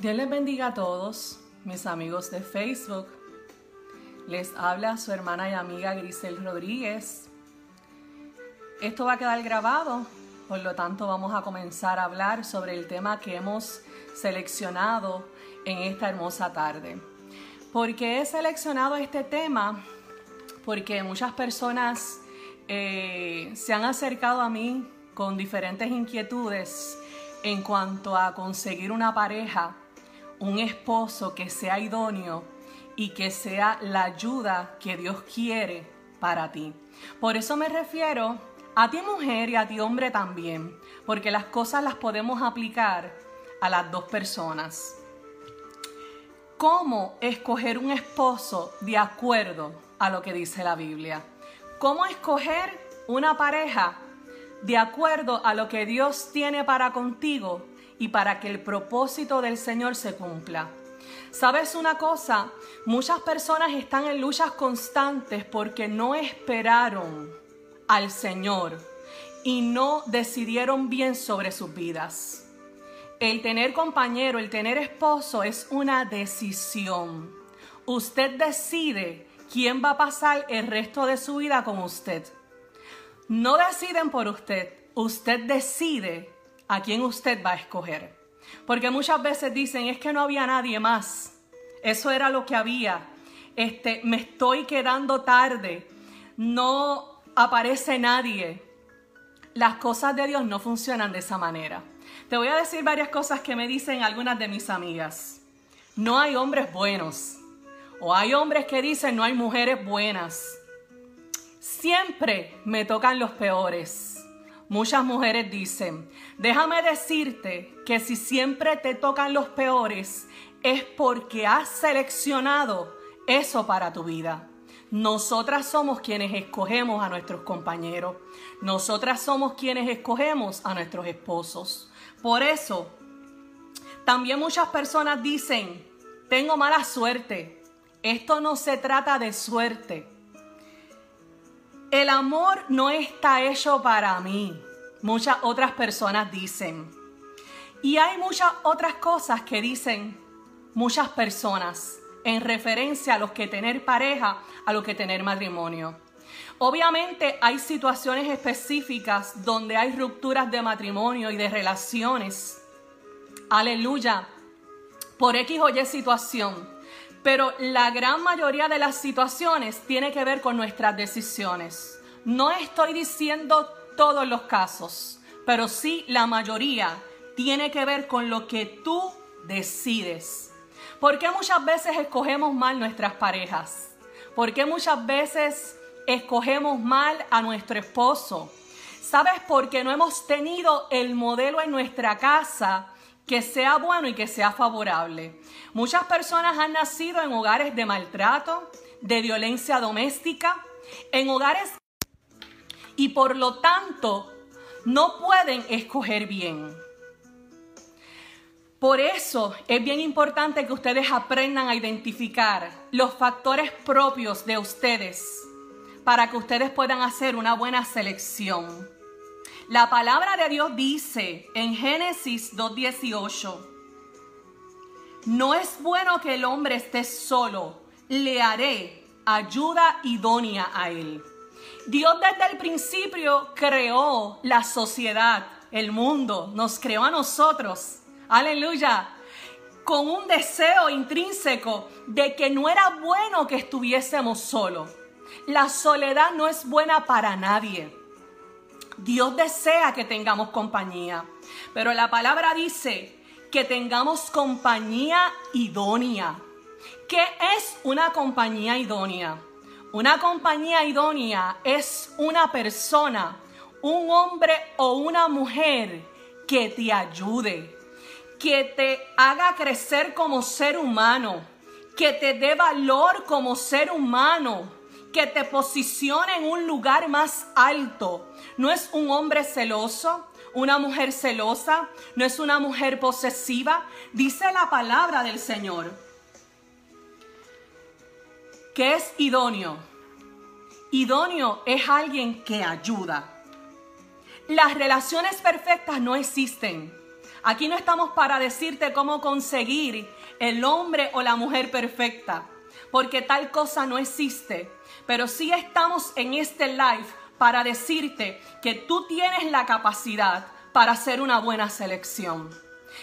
Dios les bendiga a todos, mis amigos de Facebook. Les habla su hermana y amiga Grisel Rodríguez. Esto va a quedar grabado, por lo tanto vamos a comenzar a hablar sobre el tema que hemos seleccionado en esta hermosa tarde. ¿Por qué he seleccionado este tema? Porque muchas personas eh, se han acercado a mí con diferentes inquietudes en cuanto a conseguir una pareja un esposo que sea idóneo y que sea la ayuda que Dios quiere para ti. Por eso me refiero a ti mujer y a ti hombre también, porque las cosas las podemos aplicar a las dos personas. ¿Cómo escoger un esposo de acuerdo a lo que dice la Biblia? ¿Cómo escoger una pareja de acuerdo a lo que Dios tiene para contigo y para que el propósito del Señor se cumpla. ¿Sabes una cosa? Muchas personas están en luchas constantes porque no esperaron al Señor y no decidieron bien sobre sus vidas. El tener compañero, el tener esposo es una decisión. Usted decide quién va a pasar el resto de su vida con usted. No deciden por usted, usted decide a quién usted va a escoger. Porque muchas veces dicen, es que no había nadie más. Eso era lo que había. Este, me estoy quedando tarde. No aparece nadie. Las cosas de Dios no funcionan de esa manera. Te voy a decir varias cosas que me dicen algunas de mis amigas. No hay hombres buenos. O hay hombres que dicen no hay mujeres buenas. Siempre me tocan los peores. Muchas mujeres dicen, déjame decirte que si siempre te tocan los peores es porque has seleccionado eso para tu vida. Nosotras somos quienes escogemos a nuestros compañeros. Nosotras somos quienes escogemos a nuestros esposos. Por eso, también muchas personas dicen, tengo mala suerte. Esto no se trata de suerte. El amor no está hecho para mí. Muchas otras personas dicen. Y hay muchas otras cosas que dicen muchas personas en referencia a los que tener pareja, a lo que tener matrimonio. Obviamente hay situaciones específicas donde hay rupturas de matrimonio y de relaciones. Aleluya. Por X o Y situación. Pero la gran mayoría de las situaciones tiene que ver con nuestras decisiones. No estoy diciendo todos los casos, pero sí la mayoría tiene que ver con lo que tú decides. ¿Por qué muchas veces escogemos mal nuestras parejas? ¿Por qué muchas veces escogemos mal a nuestro esposo? ¿Sabes? Porque no hemos tenido el modelo en nuestra casa que sea bueno y que sea favorable. Muchas personas han nacido en hogares de maltrato, de violencia doméstica, en hogares y por lo tanto no pueden escoger bien. Por eso es bien importante que ustedes aprendan a identificar los factores propios de ustedes para que ustedes puedan hacer una buena selección. La palabra de Dios dice en Génesis 2.18, no es bueno que el hombre esté solo, le haré ayuda idónea a él. Dios desde el principio creó la sociedad, el mundo, nos creó a nosotros. Aleluya. Con un deseo intrínseco de que no era bueno que estuviésemos solos. La soledad no es buena para nadie. Dios desea que tengamos compañía, pero la palabra dice que tengamos compañía idónea. ¿Qué es una compañía idónea? Una compañía idónea es una persona, un hombre o una mujer que te ayude, que te haga crecer como ser humano, que te dé valor como ser humano, que te posicione en un lugar más alto. No es un hombre celoso, una mujer celosa, no es una mujer posesiva. Dice la palabra del Señor que es idóneo. Idóneo es alguien que ayuda. Las relaciones perfectas no existen. Aquí no estamos para decirte cómo conseguir el hombre o la mujer perfecta, porque tal cosa no existe. Pero sí estamos en este live para decirte que tú tienes la capacidad para hacer una buena selección.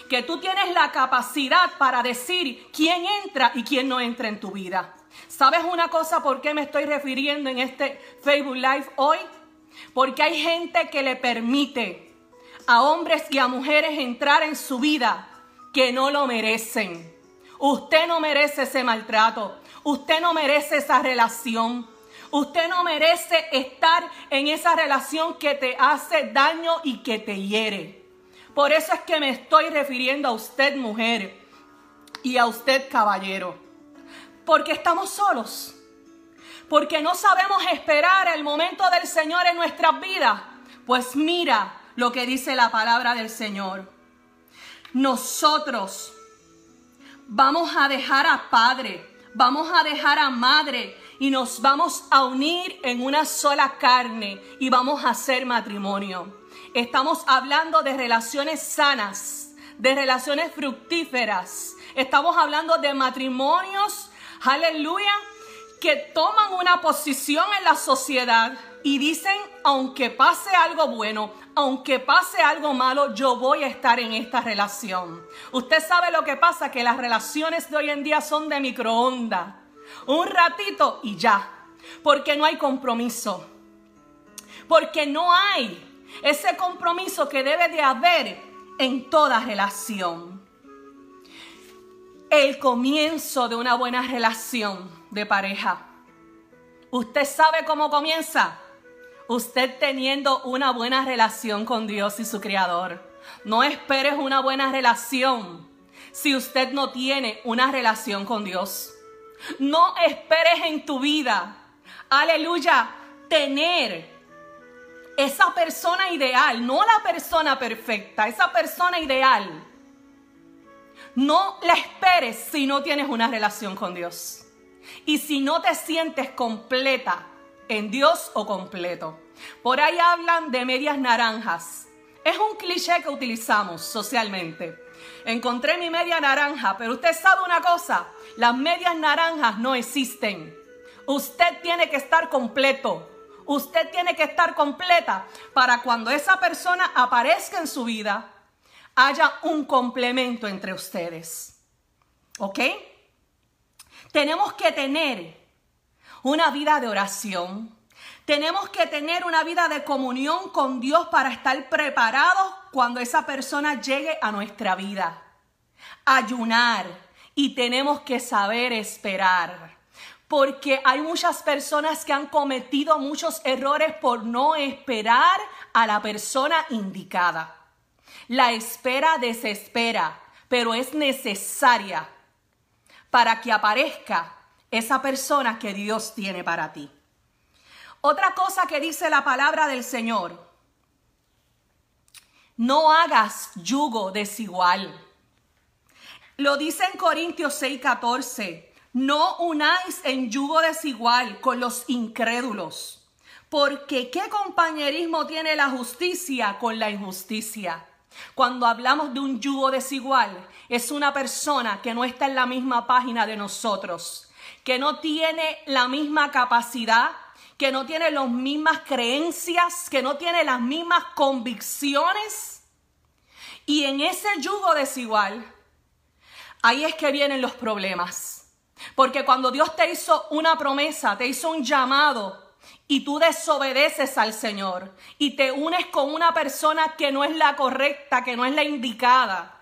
Que tú tienes la capacidad para decir quién entra y quién no entra en tu vida. ¿Sabes una cosa por qué me estoy refiriendo en este Facebook Live hoy? Porque hay gente que le permite a hombres y a mujeres entrar en su vida que no lo merecen. Usted no merece ese maltrato. Usted no merece esa relación. Usted no merece estar en esa relación que te hace daño y que te hiere. Por eso es que me estoy refiriendo a usted mujer y a usted caballero porque estamos solos, porque no sabemos esperar el momento del Señor en nuestras vidas. Pues mira lo que dice la palabra del Señor. Nosotros vamos a dejar a padre, vamos a dejar a madre y nos vamos a unir en una sola carne y vamos a hacer matrimonio. Estamos hablando de relaciones sanas, de relaciones fructíferas. Estamos hablando de matrimonios aleluya, que toman una posición en la sociedad y dicen, aunque pase algo bueno, aunque pase algo malo, yo voy a estar en esta relación. Usted sabe lo que pasa, que las relaciones de hoy en día son de microondas. Un ratito y ya, porque no hay compromiso. Porque no hay ese compromiso que debe de haber en toda relación el comienzo de una buena relación de pareja. ¿Usted sabe cómo comienza? Usted teniendo una buena relación con Dios y su Creador. No esperes una buena relación si usted no tiene una relación con Dios. No esperes en tu vida, aleluya, tener esa persona ideal, no la persona perfecta, esa persona ideal no la esperes si no tienes una relación con Dios. Y si no te sientes completa en Dios o completo. Por ahí hablan de medias naranjas. Es un cliché que utilizamos socialmente. Encontré mi media naranja, pero usted sabe una cosa, las medias naranjas no existen. Usted tiene que estar completo. Usted tiene que estar completa para cuando esa persona aparezca en su vida, haya un complemento entre ustedes. ¿Ok? Tenemos que tener una vida de oración. Tenemos que tener una vida de comunión con Dios para estar preparados cuando esa persona llegue a nuestra vida. Ayunar y tenemos que saber esperar. Porque hay muchas personas que han cometido muchos errores por no esperar a la persona indicada. La espera desespera, pero es necesaria para que aparezca esa persona que Dios tiene para ti. Otra cosa que dice la palabra del Señor, no hagas yugo desigual. Lo dice en Corintios 6:14, no unáis en yugo desigual con los incrédulos, porque ¿qué compañerismo tiene la justicia con la injusticia? Cuando hablamos de un yugo desigual, es una persona que no está en la misma página de nosotros, que no tiene la misma capacidad, que no tiene las mismas creencias, que no tiene las mismas convicciones. Y en ese yugo desigual, ahí es que vienen los problemas. Porque cuando Dios te hizo una promesa, te hizo un llamado y tú desobedeces al Señor y te unes con una persona que no es la correcta, que no es la indicada,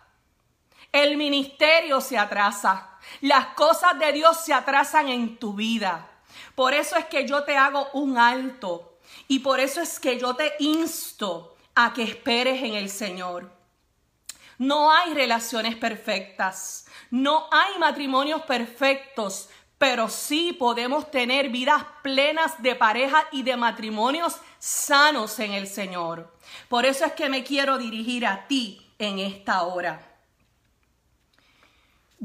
el ministerio se atrasa. Las cosas de Dios se atrasan en tu vida. Por eso es que yo te hago un alto y por eso es que yo te insto a que esperes en el Señor. No hay relaciones perfectas, no hay matrimonios perfectos, pero sí podemos tener vidas plenas de pareja y de matrimonios sanos en el Señor. Por eso es que me quiero dirigir a ti en esta hora.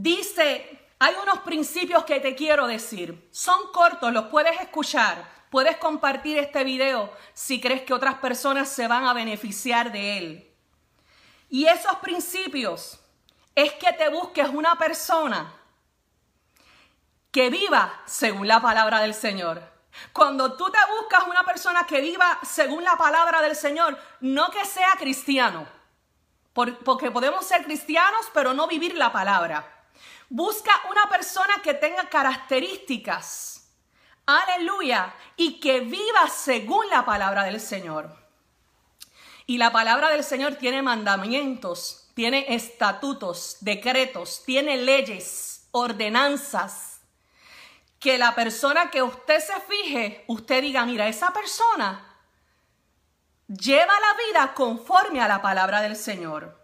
Dice, hay unos principios que te quiero decir. Son cortos, los puedes escuchar. Puedes compartir este video si crees que otras personas se van a beneficiar de él. Y esos principios es que te busques una persona que viva según la palabra del Señor. Cuando tú te buscas una persona que viva según la palabra del Señor, no que sea cristiano, porque podemos ser cristianos pero no vivir la palabra. Busca una persona que tenga características, aleluya, y que viva según la palabra del Señor. Y la palabra del Señor tiene mandamientos, tiene estatutos, decretos, tiene leyes, ordenanzas. Que la persona que usted se fije, usted diga, mira, esa persona lleva la vida conforme a la palabra del Señor.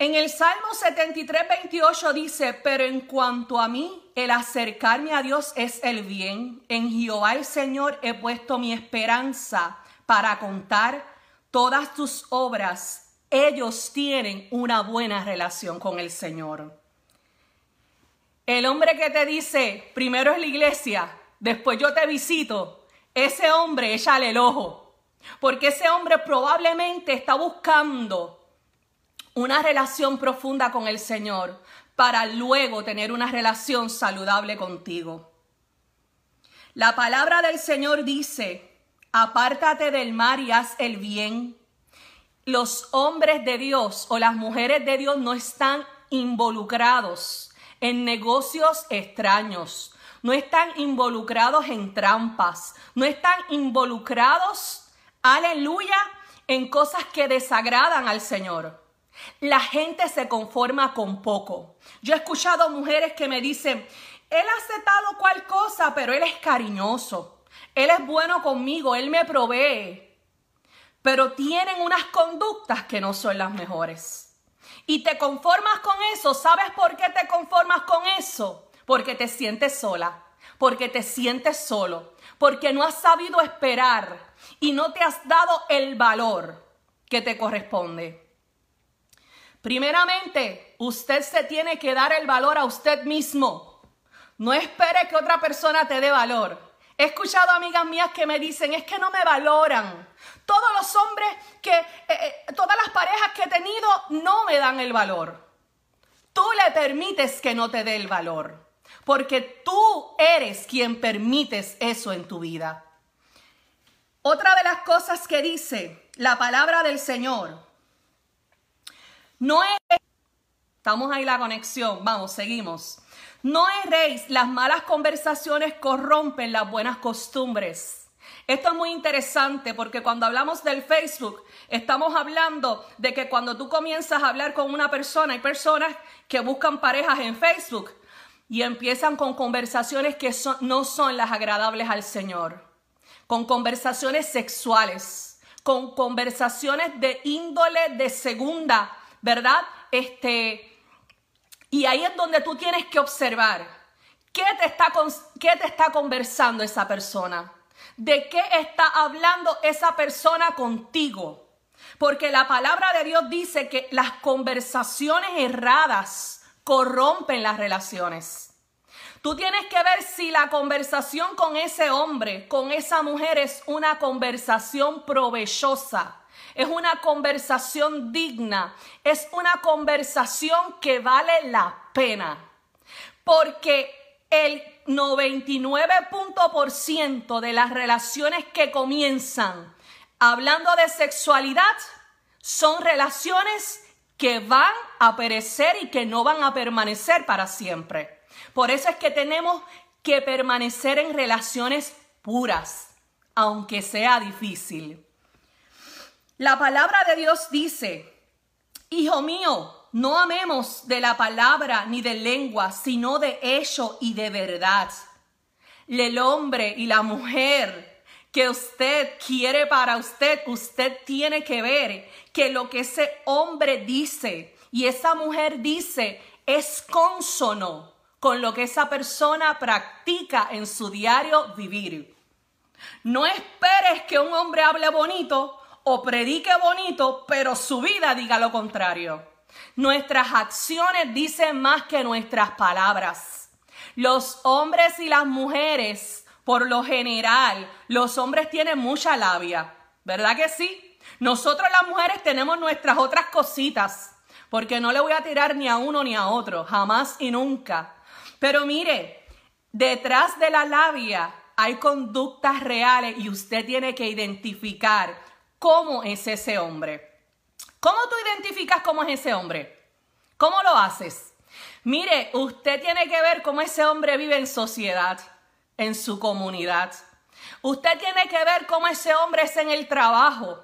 En el Salmo 73, 28 dice, pero en cuanto a mí, el acercarme a Dios es el bien. En Jehová el Señor he puesto mi esperanza para contar todas tus obras. Ellos tienen una buena relación con el Señor. El hombre que te dice, primero es la iglesia, después yo te visito, ese hombre échale el ojo. Porque ese hombre probablemente está buscando una relación profunda con el Señor para luego tener una relación saludable contigo. La palabra del Señor dice, apártate del mar y haz el bien. Los hombres de Dios o las mujeres de Dios no están involucrados en negocios extraños, no están involucrados en trampas, no están involucrados, aleluya, en cosas que desagradan al Señor. La gente se conforma con poco. Yo he escuchado mujeres que me dicen, él ha aceptado cual cosa, pero él es cariñoso. Él es bueno conmigo, él me provee. Pero tienen unas conductas que no son las mejores. Y te conformas con eso. ¿Sabes por qué te conformas con eso? Porque te sientes sola, porque te sientes solo, porque no has sabido esperar y no te has dado el valor que te corresponde. Primeramente, usted se tiene que dar el valor a usted mismo. No espere que otra persona te dé valor. He escuchado amigas mías que me dicen, es que no me valoran. Todos los hombres que, eh, eh, todas las parejas que he tenido no me dan el valor. Tú le permites que no te dé el valor, porque tú eres quien permites eso en tu vida. Otra de las cosas que dice la palabra del Señor no es... Estamos ahí la conexión, vamos, seguimos. No erréis, las malas conversaciones corrompen las buenas costumbres. Esto es muy interesante porque cuando hablamos del Facebook, estamos hablando de que cuando tú comienzas a hablar con una persona, hay personas que buscan parejas en Facebook y empiezan con conversaciones que no son las agradables al Señor, con conversaciones sexuales, con conversaciones de índole de segunda ¿verdad? Este, y ahí es donde tú tienes que observar qué te está, qué te está conversando esa persona, de qué está hablando esa persona contigo. Porque la palabra de Dios dice que las conversaciones erradas corrompen las relaciones. Tú tienes que ver si la conversación con ese hombre, con esa mujer es una conversación provechosa es una conversación digna, es una conversación que vale la pena. Porque el 99% de las relaciones que comienzan hablando de sexualidad son relaciones que van a perecer y que no van a permanecer para siempre. Por eso es que tenemos que permanecer en relaciones puras, aunque sea difícil. La palabra de Dios dice, Hijo mío, no amemos de la palabra ni de lengua, sino de hecho y de verdad. El hombre y la mujer que usted quiere para usted, usted tiene que ver que lo que ese hombre dice y esa mujer dice es consono con lo que esa persona practica en su diario vivir. No esperes que un hombre hable bonito o predique bonito, pero su vida diga lo contrario. Nuestras acciones dicen más que nuestras palabras. Los hombres y las mujeres, por lo general, los hombres tienen mucha labia, ¿verdad que sí? Nosotros las mujeres tenemos nuestras otras cositas, porque no le voy a tirar ni a uno ni a otro, jamás y nunca. Pero mire, detrás de la labia hay conductas reales y usted tiene que identificar cómo es ese hombre. ¿Cómo tú identificas cómo es ese hombre? ¿Cómo lo haces? Mire, usted tiene que ver cómo ese hombre vive en sociedad, en su comunidad. Usted tiene que ver cómo ese hombre es en el trabajo.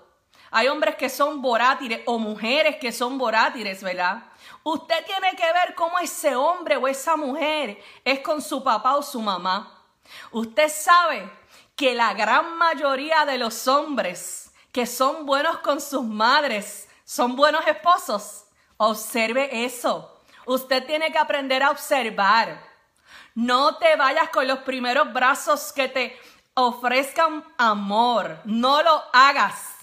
Hay hombres que son vorátiles o mujeres que son vorátiles, ¿verdad? Usted tiene que ver cómo ese hombre o esa mujer es con su papá o su mamá. Usted sabe que la gran mayoría de los hombres que son buenos con sus madres son buenos esposos. Observe eso. Usted tiene que aprender a observar. No te vayas con los primeros brazos que te ofrezcan amor. No lo hagas.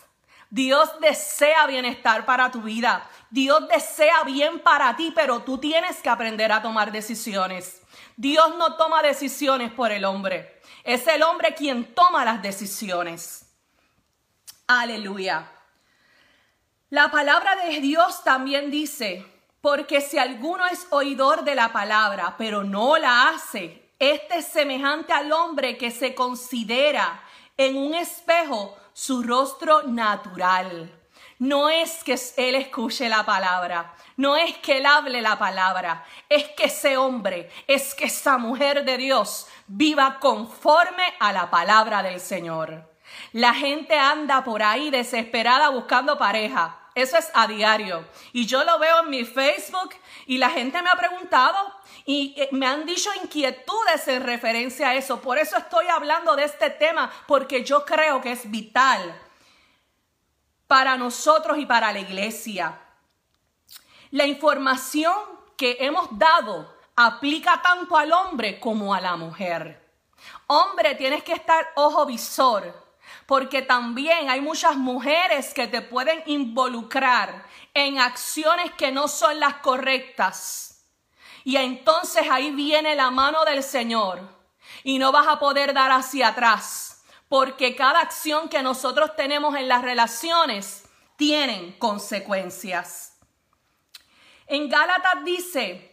Dios desea bienestar para tu vida. Dios desea bien para ti, pero tú tienes que aprender a tomar decisiones. Dios no toma decisiones por el hombre. Es el hombre quien toma las decisiones. Aleluya. La palabra de Dios también dice, porque si alguno es oidor de la palabra, pero no la hace, este es semejante al hombre que se considera en un espejo su rostro natural. No es que él escuche la palabra, no es que él hable la palabra, es que ese hombre, es que esa mujer de Dios viva conforme a la palabra del Señor. La gente anda por ahí desesperada buscando pareja. Eso es a diario. Y yo lo veo en mi Facebook y la gente me ha preguntado y eh, me han dicho inquietudes en referencia a eso. Por eso estoy hablando de este tema, porque yo creo que es vital para nosotros y para la iglesia. La información que hemos dado aplica tanto al hombre como a la mujer. Hombre, tienes que estar ojo visor, porque también hay muchas mujeres que te pueden involucrar en acciones que no son las correctas y entonces ahí viene la mano del Señor y no vas a poder dar hacia atrás, porque cada acción que nosotros tenemos en las relaciones tienen consecuencias. En Gálatas dice,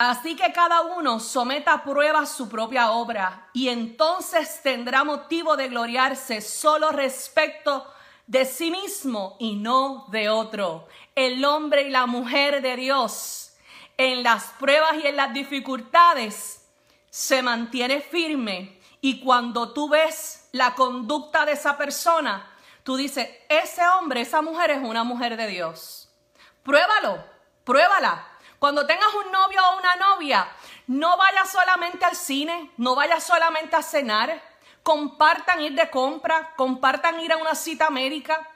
Así que cada uno someta a prueba su propia obra y entonces tendrá motivo de gloriarse solo respecto de sí mismo y no de otro. El hombre y la mujer de Dios en las pruebas y en las dificultades se mantiene firme y cuando tú ves la conducta de esa persona, tú dices, ese hombre, esa mujer es una mujer de Dios. Pruébalo, pruébala. Cuando tengas un novio o una novia, no vayas solamente al cine, no vayas solamente a cenar, compartan ir de compra, compartan ir a una cita médica,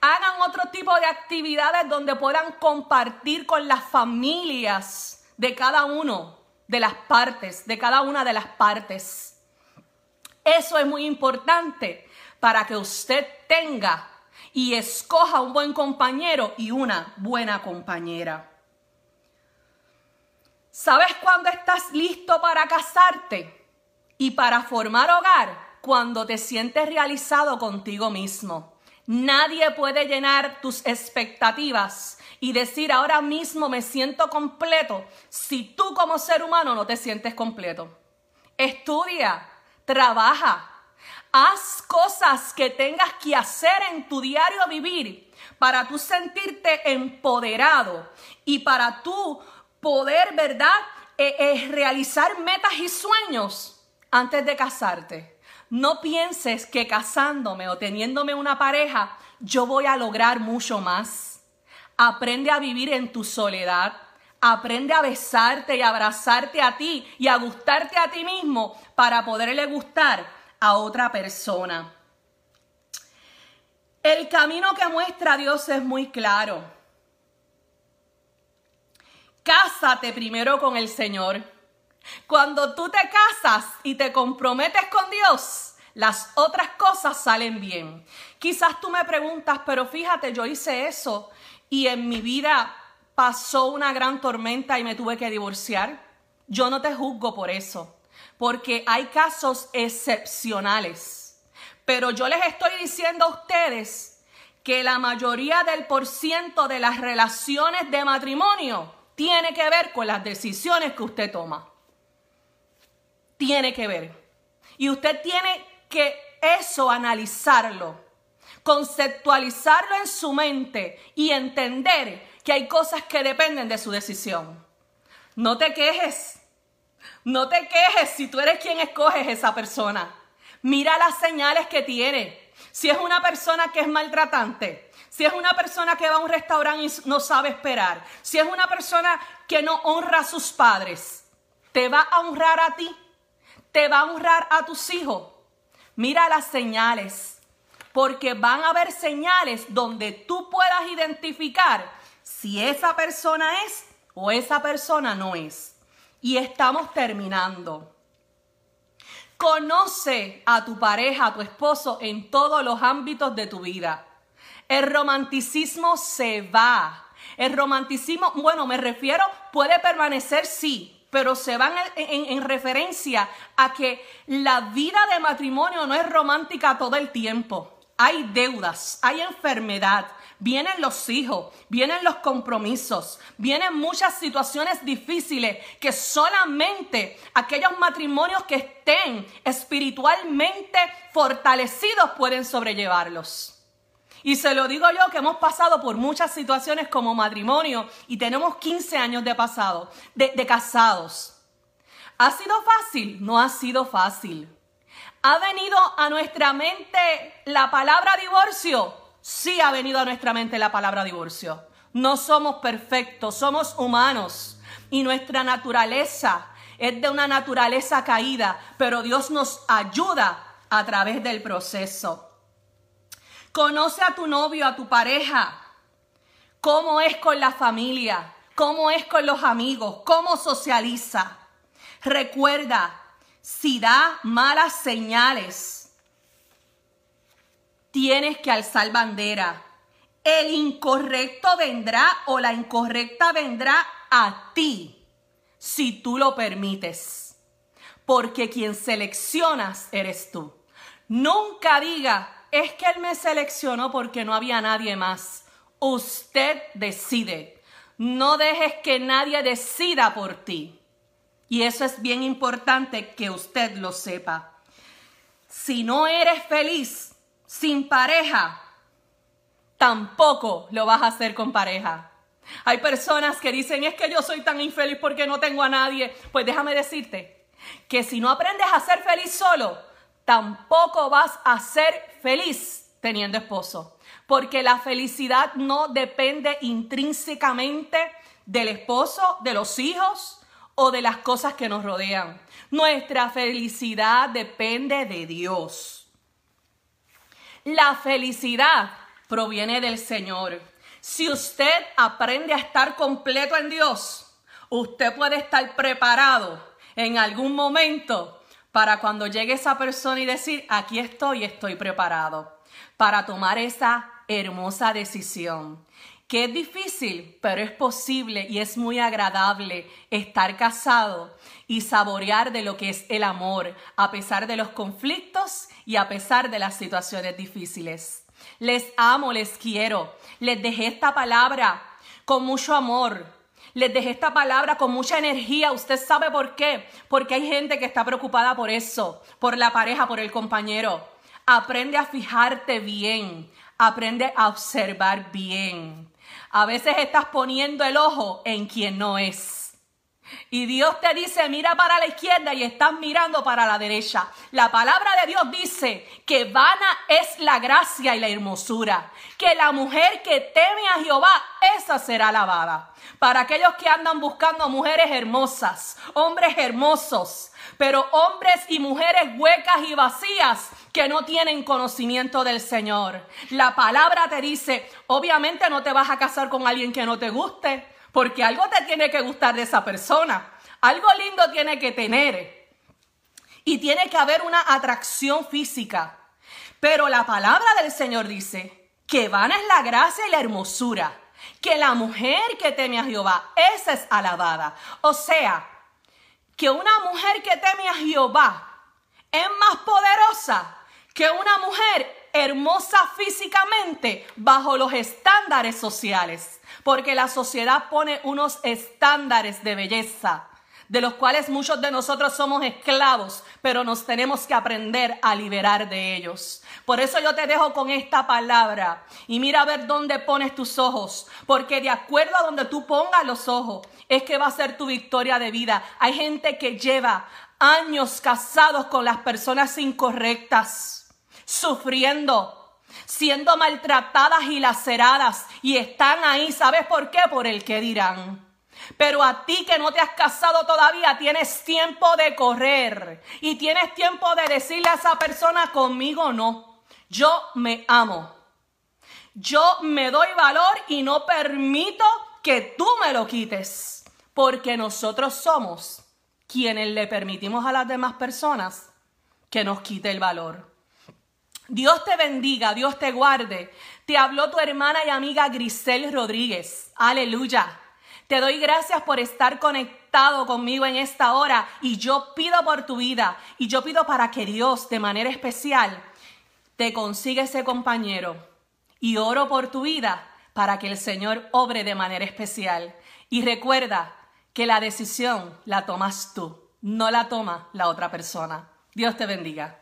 hagan otro tipo de actividades donde puedan compartir con las familias de cada uno de las partes, de cada una de las partes. Eso es muy importante para que usted tenga y escoja un buen compañero y una buena compañera. ¿Sabes cuándo estás listo para casarte y para formar hogar? Cuando te sientes realizado contigo mismo. Nadie puede llenar tus expectativas y decir ahora mismo me siento completo si tú como ser humano no te sientes completo. Estudia, trabaja, haz cosas que tengas que hacer en tu diario vivir para tú sentirte empoderado y para tú poder, ¿verdad? eh, eh, realizar metas y sueños antes de casarte. No pienses que casándome o teniéndome una pareja, yo voy a lograr mucho más. Aprende a vivir en tu soledad. Aprende a besarte y abrazarte a ti y a gustarte a ti mismo para poderle gustar a otra persona. El camino que muestra Dios es muy claro. Cásate primero con el Señor. Cuando tú te casas y te comprometes con Dios, las otras cosas salen bien. Quizás tú me preguntas, pero fíjate, yo hice eso y en mi vida pasó una gran tormenta y me tuve que divorciar. Yo no te juzgo por eso, porque hay casos excepcionales. Pero yo les estoy diciendo a ustedes que la mayoría del por ciento de las relaciones de matrimonio tiene que ver con las decisiones que usted toma. Tiene que ver. Y usted tiene que eso analizarlo, conceptualizarlo en su mente y entender que hay cosas que dependen de su decisión. No te quejes. No te quejes si tú eres quien escoges esa persona. Mira las señales que tiene. Si es una persona que es maltratante, si es una persona que va a un restaurante y no sabe esperar, si es una persona que no honra a sus padres, te va a honrar a ti, te va a honrar a tus hijos. Mira las señales, porque van a haber señales donde tú puedas identificar si esa persona es o esa persona no es. Y estamos terminando. Conoce a tu pareja, a tu esposo en todos los ámbitos de tu vida. El romanticismo se va. El romanticismo, bueno, me refiero, puede permanecer, sí, pero se van en, en, referencia a que la vida de matrimonio no es romántica todo el tiempo. Hay deudas, hay enfermedad, vienen los hijos, vienen los compromisos, vienen muchas situaciones difíciles que solamente aquellos matrimonios que estén espiritualmente fortalecidos pueden sobrellevarlos. Y se lo digo yo que hemos pasado por muchas situaciones como matrimonio y tenemos 15 años de pasado, de, de casados. ¿Ha sido fácil? No ha sido fácil. ¿Ha venido a nuestra mente la palabra divorcio? Sí ha venido a nuestra mente la palabra divorcio. No somos perfectos, somos humanos y nuestra naturaleza es de una naturaleza caída, pero Dios nos ayuda a través del proceso. Conoce a tu novio, a tu pareja, cómo es con la familia, cómo es con los amigos, cómo socializa. Recuerda, si da malas señales, tienes que alzar bandera. El incorrecto vendrá o la incorrecta vendrá a ti si tú lo permites. Porque quien seleccionas eres tú. Nunca diga, es que Él me seleccionó porque no había nadie más. Usted decide. No dejes que nadie decida por ti. Y eso es bien importante que usted lo sepa. Si no eres feliz sin pareja, tampoco lo vas a hacer con pareja. Hay personas que dicen, es que yo soy tan infeliz porque no tengo a nadie. Pues déjame decirte que si no aprendes a ser feliz solo, tampoco vas a ser feliz teniendo esposo. Porque la felicidad no depende intrínsecamente del esposo, de los hijos o de las cosas que nos rodean. Nuestra felicidad depende de Dios. La felicidad proviene del Señor. Si usted aprende a estar completo en Dios, usted puede estar preparado en algún momento para cuando llegue esa persona y decir, aquí estoy, estoy preparado para tomar esa hermosa decisión. Que es difícil, pero es posible y es muy agradable estar casado y saborear de lo que es el amor, a pesar de los conflictos y a pesar de las situaciones difíciles. Les amo, les quiero. Les dejé esta palabra con mucho amor, les dejé esta palabra con mucha energía. ¿Usted sabe por qué? Porque hay gente que está preocupada por eso, por la pareja, por el compañero. Aprende a fijarte bien, aprende a observar bien. A veces estás poniendo el ojo en quien no es. Y Dios te dice, mira para la izquierda y estás mirando para la derecha. La palabra de Dios dice que vana es la gracia y la hermosura. Que la mujer que teme a Jehová, esa será alabada. Para aquellos que andan buscando mujeres hermosas, hombres hermosos, pero hombres y mujeres huecas y vacías que no tienen conocimiento del Señor. La palabra te dice, obviamente no te vas a casar con alguien que no te guste, porque algo te tiene que gustar de esa persona, algo lindo tiene que tener y tiene que haber una atracción física. Pero la palabra del Señor dice que vana es la gracia y la hermosura, que la mujer que teme a Jehová, esa es alabada. O sea, que una mujer que teme a Jehová es más poderosa que una mujer hermosa físicamente bajo los estándares sociales, porque la sociedad pone unos estándares de belleza de los cuales muchos de nosotros somos esclavos, pero nos tenemos que aprender a liberar de ellos. Por eso yo te dejo con esta palabra y mira a ver dónde pones tus ojos, porque de acuerdo a donde tú pongas los ojos, es que va a ser tu victoria de vida. Hay gente que lleva años casados con las personas incorrectas, sufriendo, siendo maltratadas y laceradas, y están ahí, ¿sabes por qué? Por el que dirán. Pero a ti que no te has casado todavía, tienes tiempo de correr y tienes tiempo de decirle a esa persona, conmigo no, yo me amo. Yo me doy valor y no permito que tú me lo quites, porque nosotros somos quienes le permitimos a las demás personas que nos quite el valor. Dios te bendiga, Dios te guarde. Te habló tu hermana y amiga Grisel Rodríguez. Aleluya. Te doy gracias por estar conectado conmigo en esta hora y yo pido por tu vida y yo pido para que Dios de manera especial te consiga ese compañero y oro por tu vida para que el Señor obre de manera especial. Y recuerda que la decisión la tomas tú, no la toma la otra persona. Dios te bendiga.